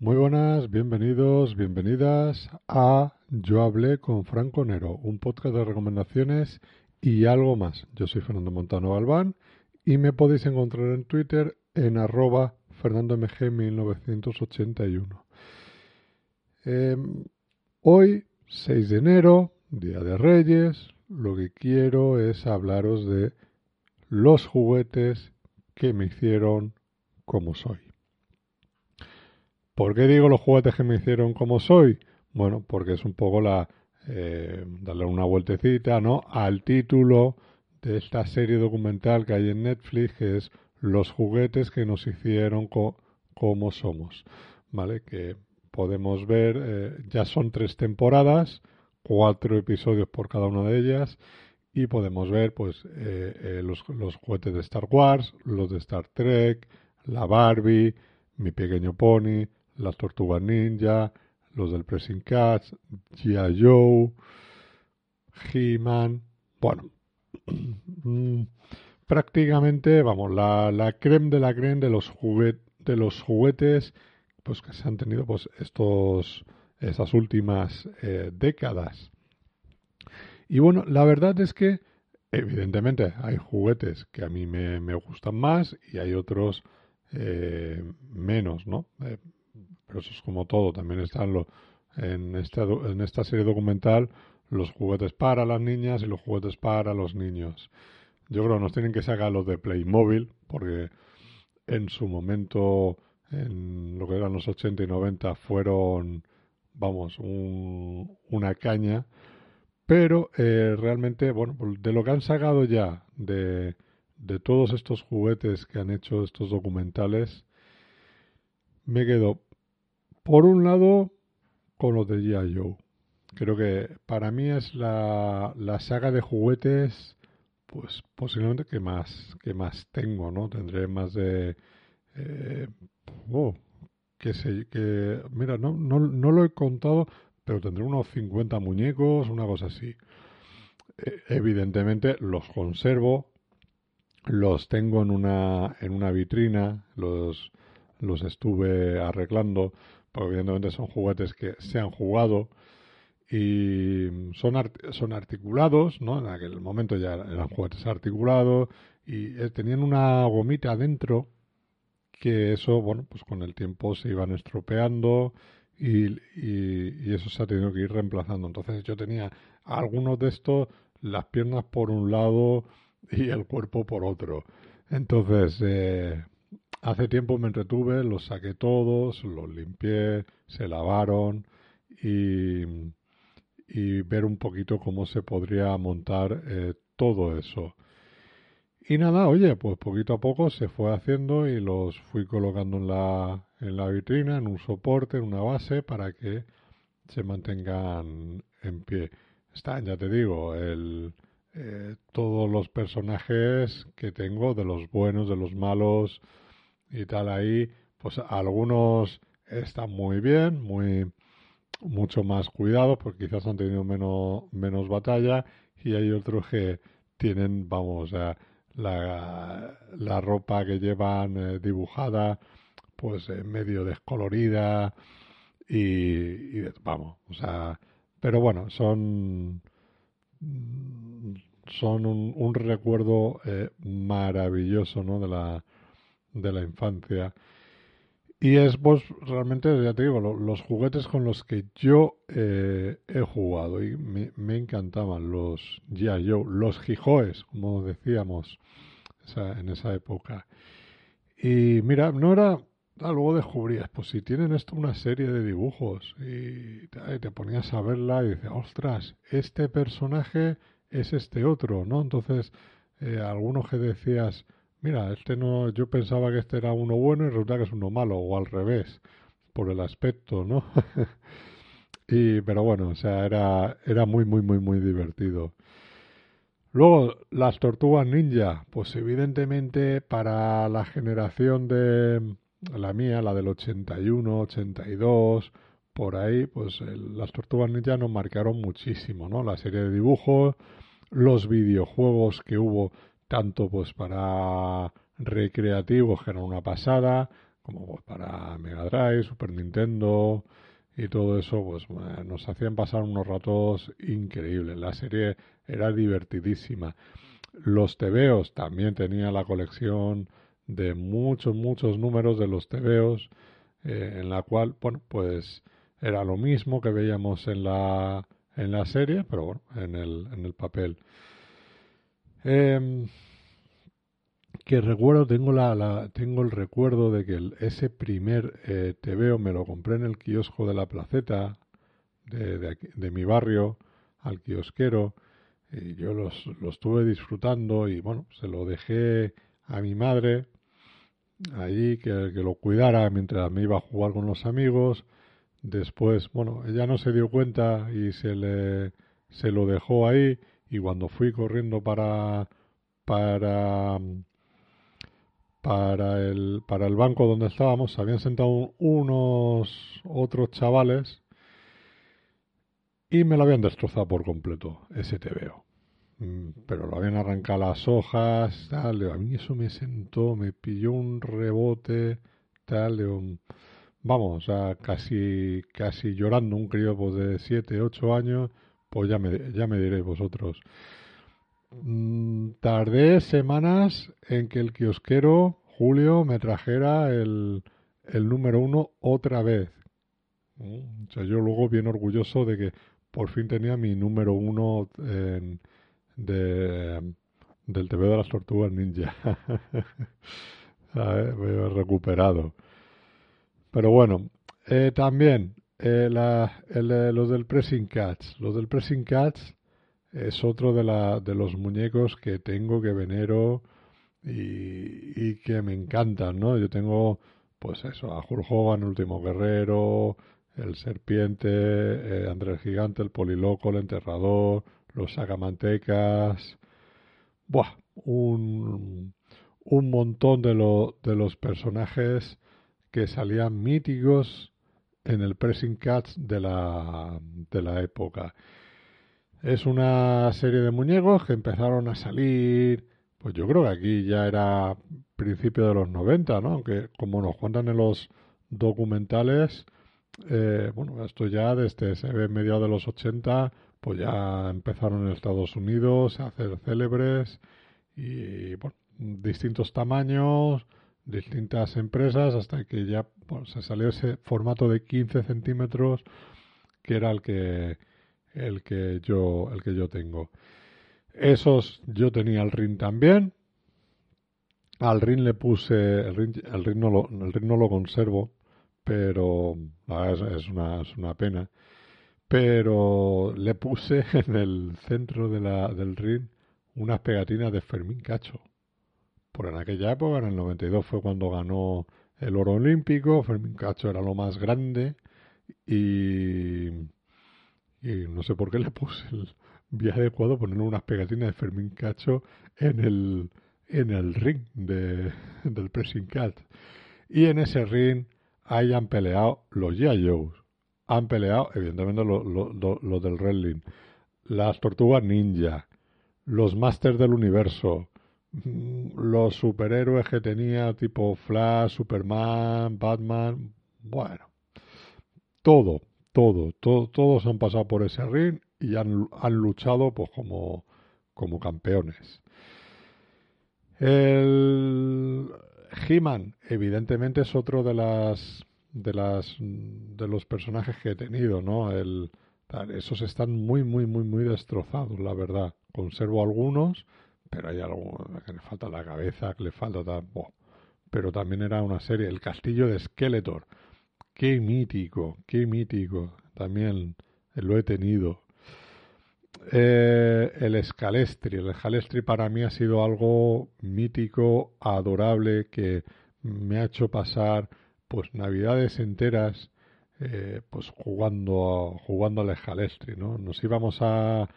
Muy buenas, bienvenidos, bienvenidas a Yo hablé con Franco Nero, un podcast de recomendaciones y algo más. Yo soy Fernando Montano Galván y me podéis encontrar en Twitter en arroba fernandomg1981. Em, hoy, 6 de enero, Día de Reyes, lo que quiero es hablaros de los juguetes que me hicieron como soy. ¿Por qué digo los juguetes que me hicieron como soy? Bueno, porque es un poco la eh, darle una vueltecita, ¿no? Al título de esta serie documental que hay en Netflix, que es Los juguetes que nos hicieron como somos, ¿vale? Que podemos ver, eh, ya son tres temporadas, cuatro episodios por cada una de ellas, y podemos ver, pues, eh, los, los juguetes de Star Wars, los de Star Trek, la Barbie, mi pequeño pony, las Tortugas Ninja, los del Pressing Cats, G.I. Joe, He-Man. Bueno, prácticamente, vamos, la, la creme de la creme de los, de los juguetes pues que se han tenido pues estos esas últimas eh, décadas. Y bueno, la verdad es que evidentemente hay juguetes que a mí me, me gustan más y hay otros eh, menos, ¿no? Eh, pero eso es como todo. También están en, esta, en esta serie documental los juguetes para las niñas y los juguetes para los niños. Yo creo que nos tienen que sacar los de Playmobil, porque en su momento, en lo que eran los 80 y 90, fueron, vamos, una caña. Pero eh, realmente, bueno, pues de lo que han sacado ya de, de todos estos juguetes que han hecho estos documentales, me quedo por un lado, con los de G.I. Joe. Creo que para mí es la, la saga de juguetes, pues posiblemente que más, que más tengo, ¿no? Tendré más de... Eh, oh, que sé, que... Mira, no, no, no lo he contado, pero tendré unos 50 muñecos, una cosa así. E, evidentemente los conservo, los tengo en una, en una vitrina, los, los estuve arreglando porque evidentemente son juguetes que se han jugado y son, son articulados, ¿no? En aquel momento ya eran juguetes articulados y eh, tenían una gomita adentro que eso, bueno, pues con el tiempo se iban estropeando y, y, eso se ha tenido que ir reemplazando. Entonces yo tenía algunos de estos, las piernas por un lado y el cuerpo por otro. Entonces, eh, Hace tiempo me entretuve, los saqué todos, los limpié, se lavaron y, ver un poquito cómo se podría montar eh, todo eso. Y nada, oye, pues poquito a poco se fue haciendo y los fui colocando en la, en la vitrina, en un soporte, en una base, para que se mantengan en pie. Están, ya te digo, el, eh, todos los personajes que tengo, de los buenos, de los malos, y tal ahí, pues algunos están muy bien, muy mucho más cuidados porque quizás han tenido menos, menos batalla y hay otros que tienen, vamos, la, la ropa que llevan eh, dibujada pues eh, medio descolorida y, vamos, o sea, pero bueno, son son un, un recuerdo eh, maravilloso, ¿no? De la de la infancia. Y es, pues, realmente, ya te digo, los juguetes con los que yo eh, he jugado y me, encantaban los ya yo los Gijoes, como decíamos en esa época. Y mira, no era, ah, luego descubrías, pues si tienen esto una serie de dibujos y te, ponías a verla y dices, ostras, este personaje es este otro, ¿no? Entonces, eh, algunos que decías, mira, este no, yo pensaba que este era uno bueno y resulta que es uno malo, o al revés, por el aspecto, ¿no? y, pero bueno, o sea, era, era muy, muy, muy, muy divertido. Luego, las tortugas ninja, pues evidentemente para la generación de la mía, la del 81, 82, por ahí, pues las tortugas ninja nos marcaron muchísimo, ¿no? La serie de dibujos, los videojuegos que hubo tanto pues para recreativos, que era una pasada, como pues, para Mega Drive, Super Nintendo y todo eso, pues nos hacían pasar unos ratos increíbles. La serie era divertidísima. Los tebeos también tenía la colección de muchos, muchos números de los tebeos, eh, en la cual, bueno, pues era lo mismo que veíamos en la, en la serie, pero bueno, en el, en el papel. Eh, que recuerdo, tengo, la, tengo el recuerdo de que ese primer eh, TVO me lo compré en el kiosco de la placeta de, de, mi barrio, al kiosquero, y yo los, lo estuve disfrutando y bueno, se lo dejé a mi madre allí que, que lo cuidara mientras me iba a jugar con los amigos. Después, bueno, ella no se dio cuenta y se le se lo dejó ahí y cuando fui corriendo para para para el, para el banco donde estábamos habían sentado unos otros chavales y me lo habían destrozado por completo, ese veo mm, Pero lo habían arrancado las hojas, tal, a mí eso me sentó, me pilló un rebote, tal, vamos, o sea, casi, casi llorando un crío pues, de 7, 8 años, pues ya me, ya me diréis vosotros. Mm, tardé semanas en que el kiosquero Julio me trajera el, el número uno otra vez. Mm, o sea, yo luego bien orgulloso de que por fin tenía mi número uno en, de, del TV de las Tortugas Ninja. Me he recuperado. Pero bueno, eh, también eh, los del Pressing Cats. Los del Pressing Cats es otro de, la, de los muñecos que tengo, que venero y, que me encantan, ¿no? Yo tengo, pues eso, a el último guerrero, el serpiente, eh, Andrés Gigante, el poliloco, el enterrador, los sacamantecas. Buah, un, montón de, lo, de los personajes que salían míticos en el Pressing Cats de la, de la época. Es una serie de muñecos que empezaron a salir, pues yo creo que aquí ya era principio de los 90, ¿no? Aunque como nos cuentan en los documentales, eh, bueno, esto ya desde se ve mediados de los 80, pues ya empezaron en Estados Unidos a hacer célebres y, bueno, distintos tamaños, distintas empresas, hasta que ya se salió ese formato de 15 centímetros que era el que el que yo, el que yo tengo. Esos yo tenía el ring también. Al ring le puse, el ring, el ring, no, lo, el ring no lo conservo, pero es, una, es una pena. Pero le puse en el centro de la, del ring unas pegatinas de Fermín Cacho. Por en aquella época, en el 92 fue cuando ganó el oro olímpico, Fermín Cacho era lo más grande y no sé por qué le puse el viaje adecuado poner unas pegatinas de Fermín Cacho en el, en el ring de, del Pressing Cat. Y en ese ring ahí han peleado los G.I. Han peleado, evidentemente, los lo, del wrestling. Las tortugas ninja. Los Masters del Universo. Mm, los superhéroes que tenía tipo Flash, Superman, Batman. Bueno. Todo todo, todos han pasado por ese ring y han, han luchado pues como, como campeones. El He-Man, evidentemente, es otro de las de las de los personajes que he tenido, ¿no? El, esos están muy, muy, muy, muy destrozados, la verdad. Conservo algunos, pero hay algo que le falta la cabeza, que le falta tal. Pero también era una serie, El Castillo de Skeletor. Qué mítico, qué mítico. También lo he tenido. Eh, el Scalestri. El Scalestri para mí ha sido algo mítico, adorable, que me ha hecho pasar pues navidades enteras eh, pues jugando jugando al Scalestri, ¿no? Nos íbamos a,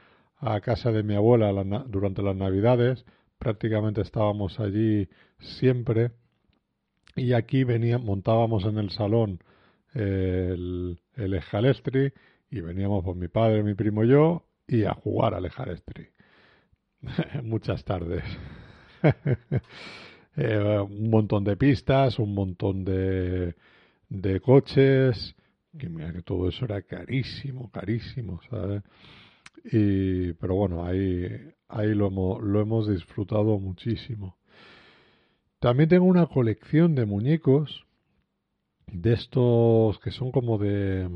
a casa de mi abuela durante las navidades, prácticamente estábamos allí siempre y aquí venía, montábamos en el salón el, el Escalestri y veníamos por mi padre, mi primo y yo y a jugar al Escalestri. Muchas tardes. Eh, un montón de pistas, un montón de, de coches, que mira que todo eso era carísimo, carísimo, ¿sabes? Y, pero bueno, ahí, ahí lo, hemos, lo hemos disfrutado muchísimo. También tengo una colección de muñecos de estos que son como de,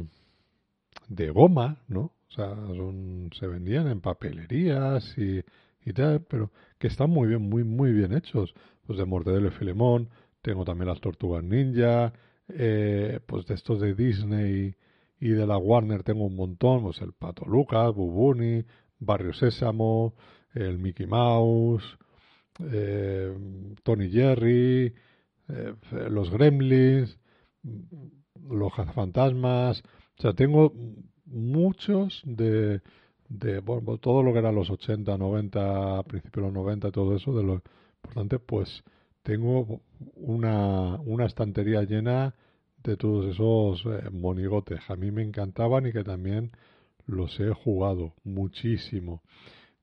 de goma, ¿no? O sea, son, se vendían en papelerías y, y tal, pero que están muy bien, muy, muy bien hechos. Pues de Mortadelo y Filemón, tengo también las Tortugas Ninja, eh, pues de estos de Disney y de la Warner tengo un montón, pues el Pato Lucas, Bubuni, Barrio Sésamo, el Mickey Mouse, eh, Tony Jerry, eh, los Gremlins, los fantasmas, o sea, tengo muchos de, de bueno, todo lo que era los 80, 90, principios de los 90, todo eso, de lo importante, pues tengo una, una estantería llena de todos esos eh, monigotes. A mí me encantaban y que también los he jugado muchísimo.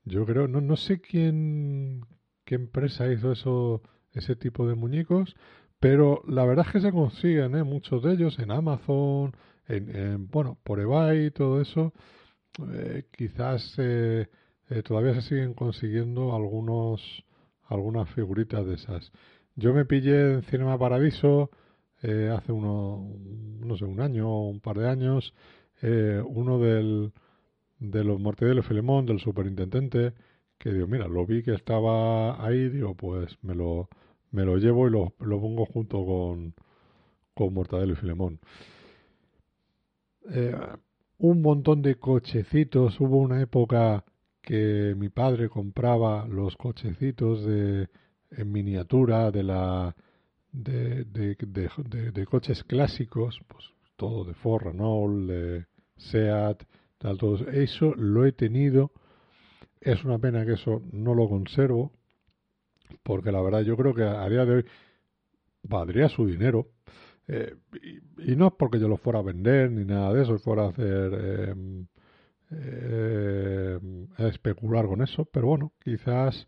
Yo creo, no, no sé quién, qué empresa hizo eso, ese tipo de muñecos, pero la verdad es que se consiguen ¿eh? muchos de ellos en Amazon, en, bueno, por eBay y todo eso. Eh, quizás todavía se siguen consiguiendo algunos algunas figuritas de esas. Yo me pillé en Cinema Paradiso eh, hace uno, no sé, un año o un par de años, eh, uno del, de los Mortadelo Filemón, del superintendente, que digo, mira, lo vi que estaba ahí, digo, pues me lo, me lo llevo y lo, lo pongo junto con, con Mortadelo y Filemón. Eh, un montón de cochecitos, hubo una época que mi padre compraba los cochecitos de, en miniatura de la de, de, de, coches clásicos, pues todo de Ford, Renault, de Seat, tal, todo eso lo he tenido. Es una pena que eso no lo conservo, porque la verdad yo creo que a día de hoy valdría su dinero. Eh, y, no es porque yo lo fuera a vender ni nada de eso, fuera a hacer eh, eh, especular con eso, pero bueno, quizás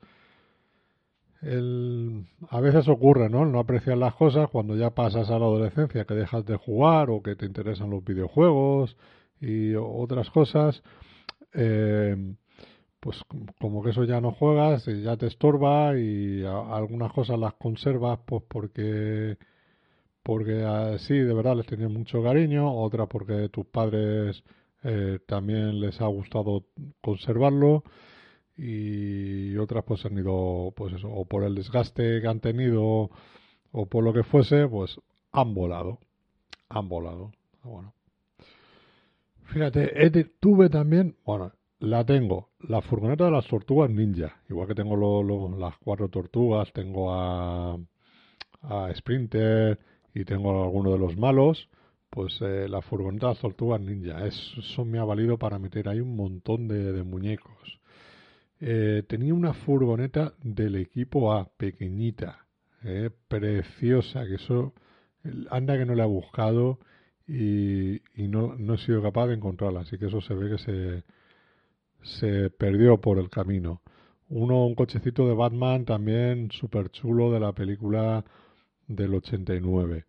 el, a veces ocurre, ¿no? no apreciar las cosas cuando ya pasas a la adolescencia, que dejas de jugar o que te interesan los videojuegos y otras cosas, eh, pues como que eso ya no juegas, y ya te estorba y algunas cosas las conservas pues porque porque así de verdad les tenías mucho cariño, otras porque tus padres eh, también les ha gustado conservarlo y otras pues han ido, pues eso, o por el desgaste que han tenido o por lo que fuese, pues han volado, han volado. Bueno. Fíjate, tuve también, bueno, la tengo, la furgoneta de las tortugas ninja, igual que tengo lo, las cuatro tortugas, tengo a, a Sprinter y tengo a alguno de los malos, pues eh, la furgoneta de las tortugas ninja, eso me ha valido para meter ahí un montón de muñecos. Eh, tenía una furgoneta del equipo A, pequeñita, eh, preciosa, que eso anda que no la he buscado y, no, no, he sido capaz de encontrarla, así que eso se ve que se, se perdió por el camino. Uno, un cochecito de Batman también súper chulo de la película del 89,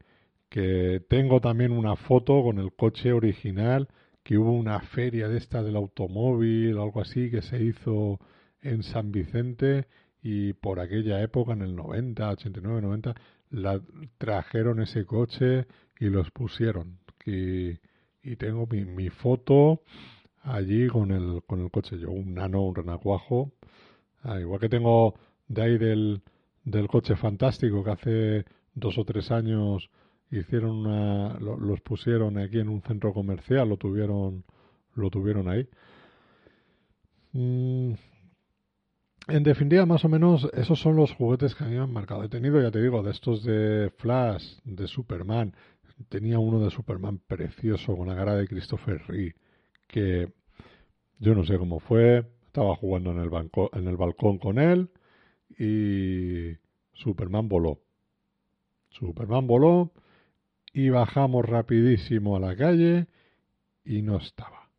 que tengo también una foto con el coche original, que hubo una feria de esta del automóvil, algo así, que se hizo en San Vicente y por aquella época, en el 90, 89, 90, la, trajeron ese coche y los pusieron. Y, y tengo mi, mi, foto allí con el, con el coche. Yo, un nano, un renacuajo. Ah, igual que tengo de ahí del, del coche fantástico que hace dos o tres años hicieron una, los pusieron aquí en un centro comercial, lo tuvieron, lo tuvieron ahí. Mm, en definitiva, más o menos, esos son los juguetes que a mí me han marcado. He tenido, ya te digo, de estos de Flash, de Superman. Tenía uno de Superman precioso con la cara de Christopher Reeve, que yo no sé cómo fue. Estaba jugando en el, en el balcón con él y Superman voló. Superman voló y bajamos rapidísimo a la calle y no estaba.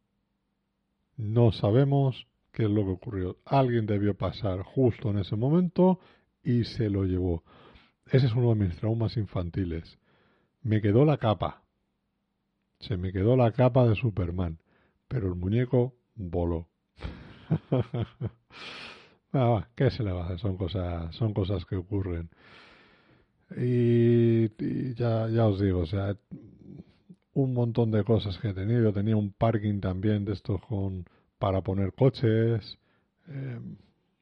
No sabemos qué es lo que ocurrió. Alguien debió pasar justo en ese momento y se lo llevó. Ese es uno de mis traumas infantiles. Me quedó la capa. Se me quedó la capa de Superman, pero el muñeco voló. ah, ¿Qué se le va a hacer? Son cosas, son cosas que ocurren. Y, ya, ya os digo, o sea, un montón de cosas que he tenido. Tenía un parking también de estos con para poner coches, eh,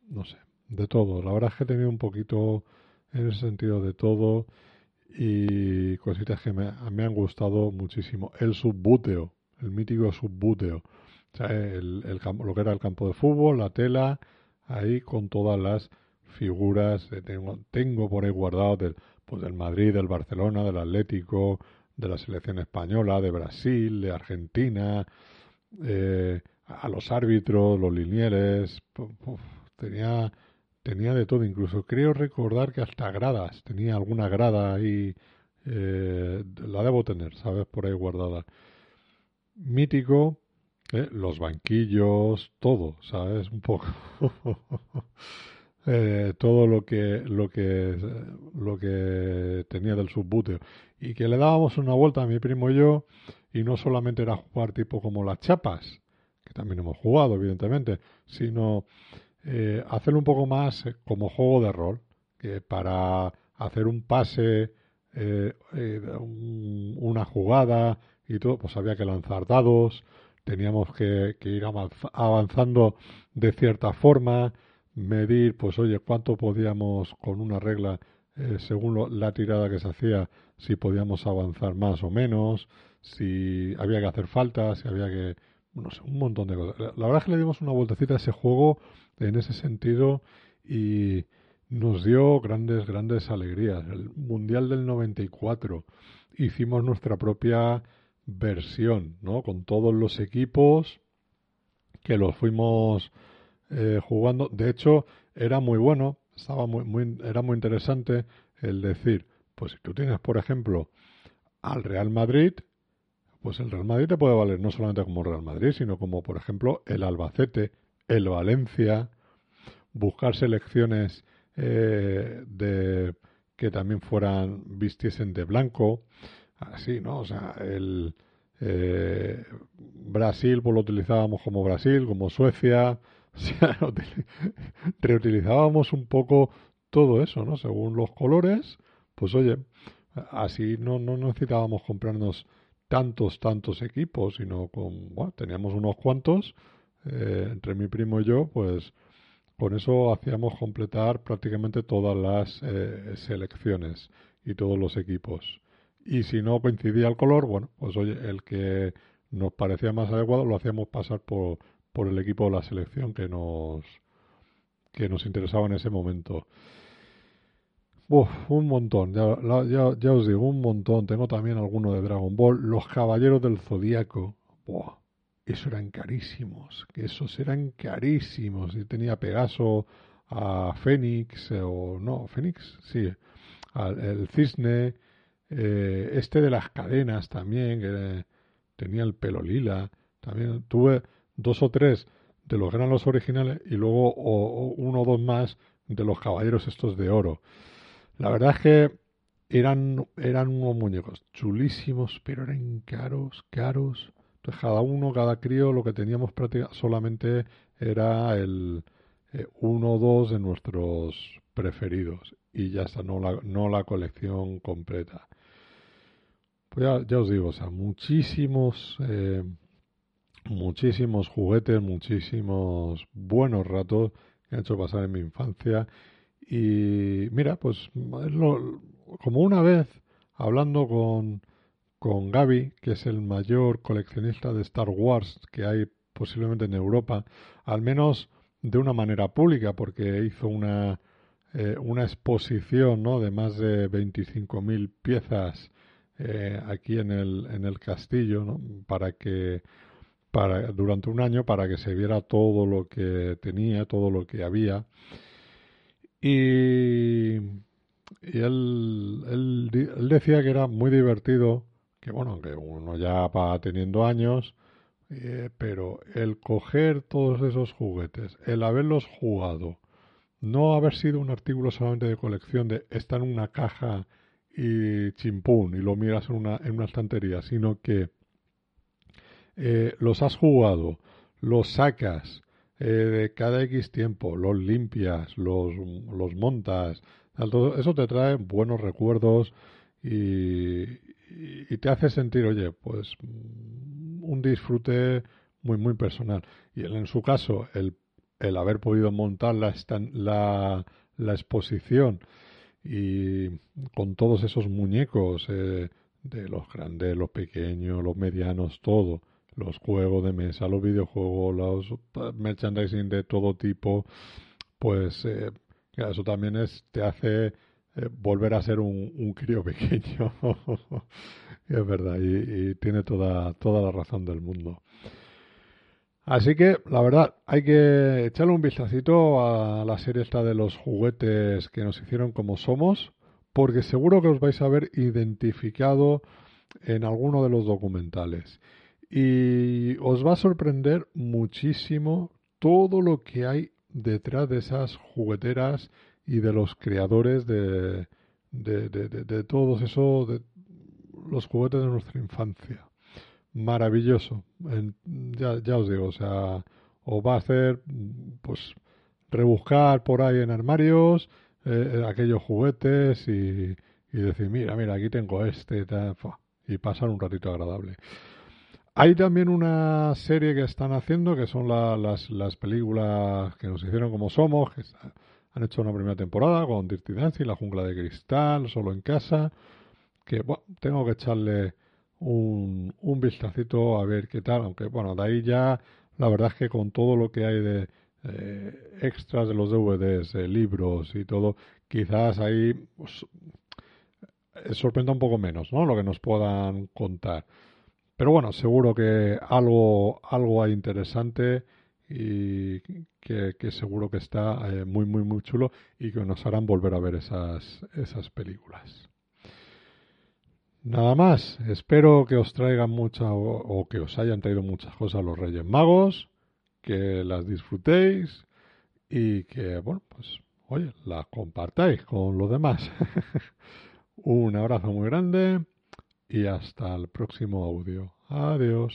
no sé, de todo. La verdad es que he tenido un poquito en ese sentido de todo y cositas que me, me han gustado muchísimo. El subbúteo, el mítico subbúteo. O sea, el, lo que era el campo de fútbol, la tela, ahí con todas las figuras. tengo, tengo por ahí guardado del, pues del Madrid, del Barcelona, del Atlético, de la selección española, de Brasil, de Argentina, eh, a los árbitros, los linieres, tenía, tenía de todo, incluso creo recordar que hasta gradas, tenía alguna grada ahí, eh, la debo tener, ¿sabes? Por ahí guardada. Mítico, eh, los banquillos, todo, ¿sabes? Un poco. Eh, todo lo que lo que lo que tenía del subbúteo y que le dábamos una vuelta a mi primo y yo y no solamente era jugar tipo como las chapas también hemos jugado evidentemente sino eh, hacerlo un poco más eh, como juego de rol que para hacer un pase una jugada y todo pues había que lanzar dados teníamos que ir avanzando de cierta forma medir, pues oye, cuánto podíamos con una regla, eh, según la tirada que se hacía, si podíamos avanzar más o menos, si había que hacer falta, si había que, no sé, un montón de cosas. La, verdad es que le dimos una vueltecita a ese juego en ese sentido y nos dio grandes, grandes alegrías. El Mundial del 94 hicimos nuestra propia versión, ¿no? Con todos los equipos que los fuimos eh, jugando. De hecho, era muy bueno, estaba muy, muy, era muy interesante el decir, pues si tú tienes, por ejemplo, al Real Madrid, pues el Real Madrid te puede valer no solamente como Real Madrid, sino como, por ejemplo, el Albacete, el Valencia, buscar selecciones eh, de que también fueran vistiesen de blanco, así, ¿no? O sea, el eh, Brasil, pues lo utilizábamos como Brasil, como Suecia, O sea, reutilizábamos un poco todo eso, ¿no? Según los colores, pues oye, así no, no necesitábamos comprarnos tantos, tantos equipos, sino con, bueno, teníamos unos cuantos, eh, entre mi primo y yo, pues con eso hacíamos completar prácticamente todas las eh, selecciones y todos los equipos. Y si no coincidía el color, bueno, pues oye, el que nos parecía más adecuado lo hacíamos pasar por, por el equipo de la selección que nos que nos interesaba en ese momento. Un montón, ya, ya, os digo, un montón. Tengo también alguno de Dragon Ball. Los Caballeros del Zodíaco. Buah, eso eran carísimos. Que esos eran carísimos. Y tenía Pegaso, a Fénix, eh, o no, Fénix, sí, al, el Cisne, eh, este de las cadenas también, que tenía el pelo lila. También tuve, dos o tres de los granos originales y luego uno o dos más de los caballeros estos de oro. La verdad es que eran, eran unos muñecos chulísimos, pero eran caros, caros. Entonces cada uno, cada crío, lo que teníamos prácticamente solamente era el eh, uno o dos de nuestros preferidos y ya está, no la, no la colección completa. Pues ya, os digo, o sea, muchísimos eh, muchísimos juguetes, muchísimos buenos ratos que han hecho pasar en mi infancia. Y mira, pues como una vez hablando con, con Gaby, que es el mayor coleccionista de Star Wars que hay posiblemente en Europa, al menos de una manera pública, porque hizo una, eh, una exposición ¿no? de más de 25.000 piezas eh, aquí en el, en el castillo, para que para, durante un año para que se viera todo lo que tenía, todo lo que había. Y, él, decía que era muy divertido, que bueno, que uno ya va teniendo años, eh, pero el coger todos esos juguetes, el haberlos jugado, no haber sido un artículo solamente de colección de está en una caja y chimpún y lo miras en una, en una estantería, sino que eh, los has jugado, los sacas eh, de cada X tiempo, los limpias, los, los montas, eso te trae buenos recuerdos y, y, te hace sentir, oye, pues un disfrute muy, muy personal. Y en su caso, el, el haber podido montar la, la, la exposición y con todos esos muñecos eh, de los grandes, los pequeños, los medianos, todo, los juegos de mesa, los videojuegos, los merchandising de todo tipo, pues eh, eso también es te hace eh, volver a ser un, crío pequeño. es verdad, y, y, tiene toda, toda la razón del mundo. Así que, la verdad, hay que echarle un vistacito a la serie esta de los juguetes que nos hicieron como somos, porque seguro que os vais a ver identificado en alguno de los documentales. Y os va a sorprender muchísimo todo lo que hay detrás de esas jugueteras y de los creadores de, de, de, de todos esos, de los juguetes de nuestra infancia maravilloso. ya, ya os digo, o sea, os va a hacer, pues, rebuscar por ahí en armarios eh, aquellos juguetes y, y, decir, mira, mira, aquí tengo este, y pasar un ratito agradable. Hay también una serie que están haciendo que son las, las películas que nos hicieron como somos, que han hecho una primera temporada con Dirty Dancing, La Jungla de Cristal, Solo en Casa, que bueno, tengo que echarle un, un vistacito a ver qué tal, aunque bueno, de ahí ya la verdad es que con todo lo que hay de eh, extras de los DVDs, libros y todo, quizás ahí pues, sorprenda un poco menos, ¿no? Lo que nos puedan contar. Pero bueno, seguro que algo, algo hay interesante y que, seguro que está eh, muy, muy, muy chulo y que nos harán volver a ver esas, esas películas. Nada más, espero que os traigan mucha o, que os hayan traído muchas cosas los Reyes Magos, que las disfrutéis y que, bueno, pues, oye, las compartáis con los demás. Un abrazo muy grande y hasta el próximo audio. Adiós.